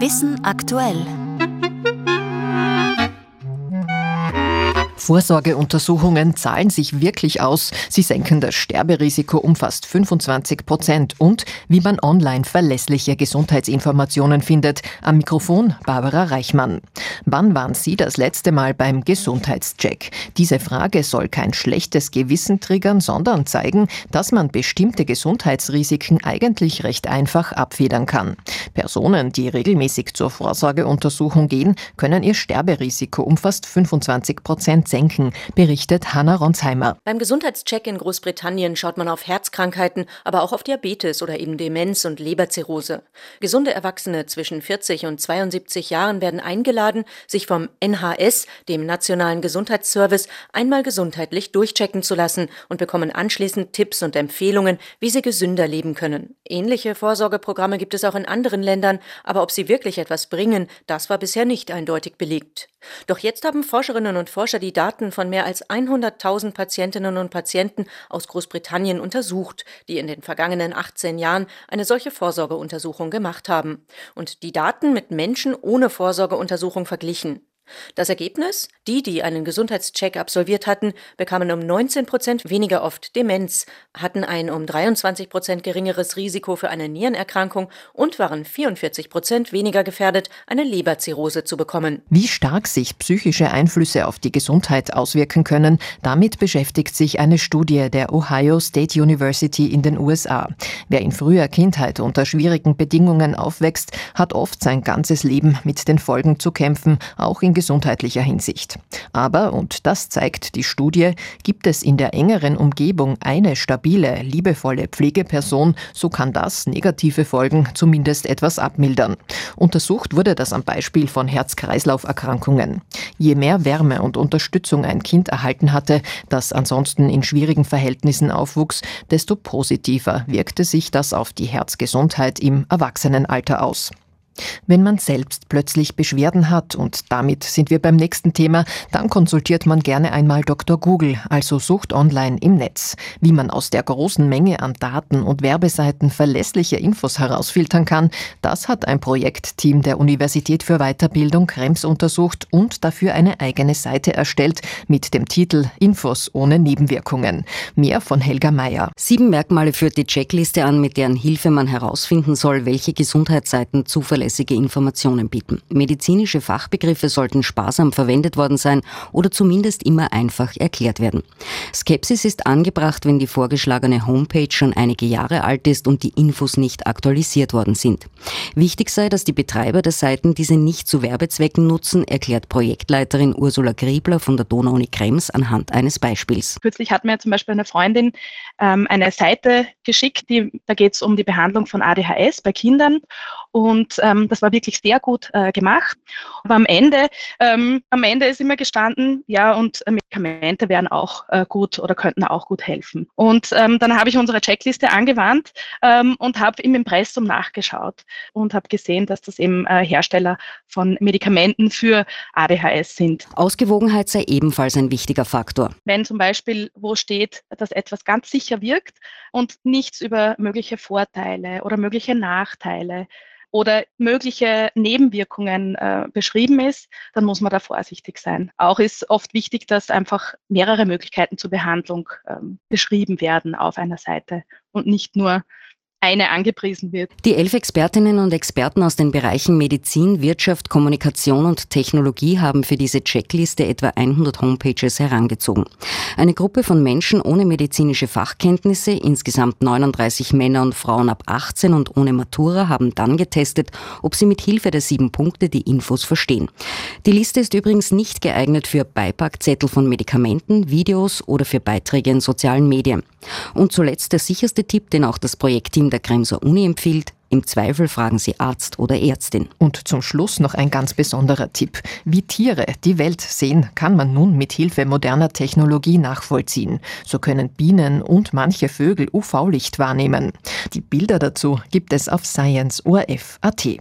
Wissen aktuell. Vorsorgeuntersuchungen zahlen sich wirklich aus. Sie senken das Sterberisiko um fast 25 Prozent. Und wie man online verlässliche Gesundheitsinformationen findet. Am Mikrofon Barbara Reichmann. Wann waren Sie das letzte Mal beim Gesundheitscheck? Diese Frage soll kein schlechtes Gewissen triggern, sondern zeigen, dass man bestimmte Gesundheitsrisiken eigentlich recht einfach abfedern kann. Personen, die regelmäßig zur Vorsorgeuntersuchung gehen, können ihr Sterberisiko um fast 25 Prozent senken senken, berichtet Hanna Ronsheimer. Beim Gesundheitscheck in Großbritannien schaut man auf Herzkrankheiten, aber auch auf Diabetes oder eben Demenz und Leberzirrhose. Gesunde Erwachsene zwischen 40 und 72 Jahren werden eingeladen, sich vom NHS, dem Nationalen Gesundheitsservice, einmal gesundheitlich durchchecken zu lassen und bekommen anschließend Tipps und Empfehlungen, wie sie gesünder leben können. Ähnliche Vorsorgeprogramme gibt es auch in anderen Ländern, aber ob sie wirklich etwas bringen, das war bisher nicht eindeutig belegt. Doch jetzt haben Forscherinnen und Forscher die Daten von mehr als 100.000 Patientinnen und Patienten aus Großbritannien untersucht, die in den vergangenen 18 Jahren eine solche Vorsorgeuntersuchung gemacht haben und die Daten mit Menschen ohne Vorsorgeuntersuchung verglichen. Das Ergebnis? Die, die einen Gesundheitscheck absolviert hatten, bekamen um 19 Prozent weniger oft Demenz, hatten ein um 23 Prozent geringeres Risiko für eine Nierenerkrankung und waren 44 Prozent weniger gefährdet, eine Leberzirrhose zu bekommen. Wie stark sich psychische Einflüsse auf die Gesundheit auswirken können, damit beschäftigt sich eine Studie der Ohio State University in den USA. Wer in früher Kindheit unter schwierigen Bedingungen aufwächst, hat oft sein ganzes Leben mit den Folgen zu kämpfen, auch in gesundheitlicher Hinsicht. Aber, und das zeigt die Studie, gibt es in der engeren Umgebung eine stabile, liebevolle Pflegeperson, so kann das negative Folgen zumindest etwas abmildern. Untersucht wurde das am Beispiel von Herz-Kreislauf-Erkrankungen. Je mehr Wärme und Unterstützung ein Kind erhalten hatte, das ansonsten in schwierigen Verhältnissen aufwuchs, desto positiver wirkte sich das auf die Herzgesundheit im Erwachsenenalter aus. Wenn man selbst plötzlich Beschwerden hat, und damit sind wir beim nächsten Thema, dann konsultiert man gerne einmal Dr. Google, also sucht online im Netz. Wie man aus der großen Menge an Daten und Werbeseiten verlässliche Infos herausfiltern kann, das hat ein Projektteam der Universität für Weiterbildung Krems untersucht und dafür eine eigene Seite erstellt mit dem Titel Infos ohne Nebenwirkungen. Mehr von Helga Meyer. Sieben Merkmale führt die Checkliste an, mit deren Hilfe man herausfinden soll, welche Gesundheitsseiten zuverlässig zuverlässige Informationen bieten. Medizinische Fachbegriffe sollten sparsam verwendet worden sein oder zumindest immer einfach erklärt werden. Skepsis ist angebracht, wenn die vorgeschlagene Homepage schon einige Jahre alt ist und die Infos nicht aktualisiert worden sind. Wichtig sei, dass die Betreiber der Seiten diese nicht zu Werbezwecken nutzen, erklärt Projektleiterin Ursula Griebler von der Donau-Uni Krems anhand eines Beispiels. Kürzlich hat mir zum Beispiel eine Freundin ähm, eine Seite geschickt, die, da geht es um die Behandlung von ADHS bei Kindern und ähm, das war wirklich sehr gut äh, gemacht. Aber am Ende, ähm, am Ende ist immer gestanden, ja, und Medikamente wären auch äh, gut oder könnten auch gut helfen. Und ähm, dann habe ich unsere Checkliste angewandt ähm, und habe im Impressum nachgeschaut und habe gesehen, dass das eben äh, Hersteller von Medikamenten für ADHS sind. Ausgewogenheit sei ebenfalls ein wichtiger Faktor. Wenn zum Beispiel wo steht, dass etwas ganz sicher wirkt und nichts über mögliche Vorteile oder mögliche Nachteile oder mögliche Nebenwirkungen äh, beschrieben ist, dann muss man da vorsichtig sein. Auch ist oft wichtig, dass einfach mehrere Möglichkeiten zur Behandlung ähm, beschrieben werden auf einer Seite und nicht nur eine angepriesen wird. Die elf Expertinnen und Experten aus den Bereichen Medizin, Wirtschaft, Kommunikation und Technologie haben für diese Checkliste etwa 100 Homepages herangezogen. Eine Gruppe von Menschen ohne medizinische Fachkenntnisse, insgesamt 39 Männer und Frauen ab 18 und ohne Matura, haben dann getestet, ob sie mit Hilfe der sieben Punkte die Infos verstehen. Die Liste ist übrigens nicht geeignet für Beipackzettel von Medikamenten, Videos oder für Beiträge in sozialen Medien. Und zuletzt der sicherste Tipp, den auch das Projektteam der Kremser Uni empfiehlt, im Zweifel fragen Sie Arzt oder Ärztin. Und zum Schluss noch ein ganz besonderer Tipp. Wie Tiere die Welt sehen, kann man nun mit Hilfe moderner Technologie nachvollziehen. So können Bienen und manche Vögel UV-Licht wahrnehmen. Die Bilder dazu gibt es auf Science.orf.at.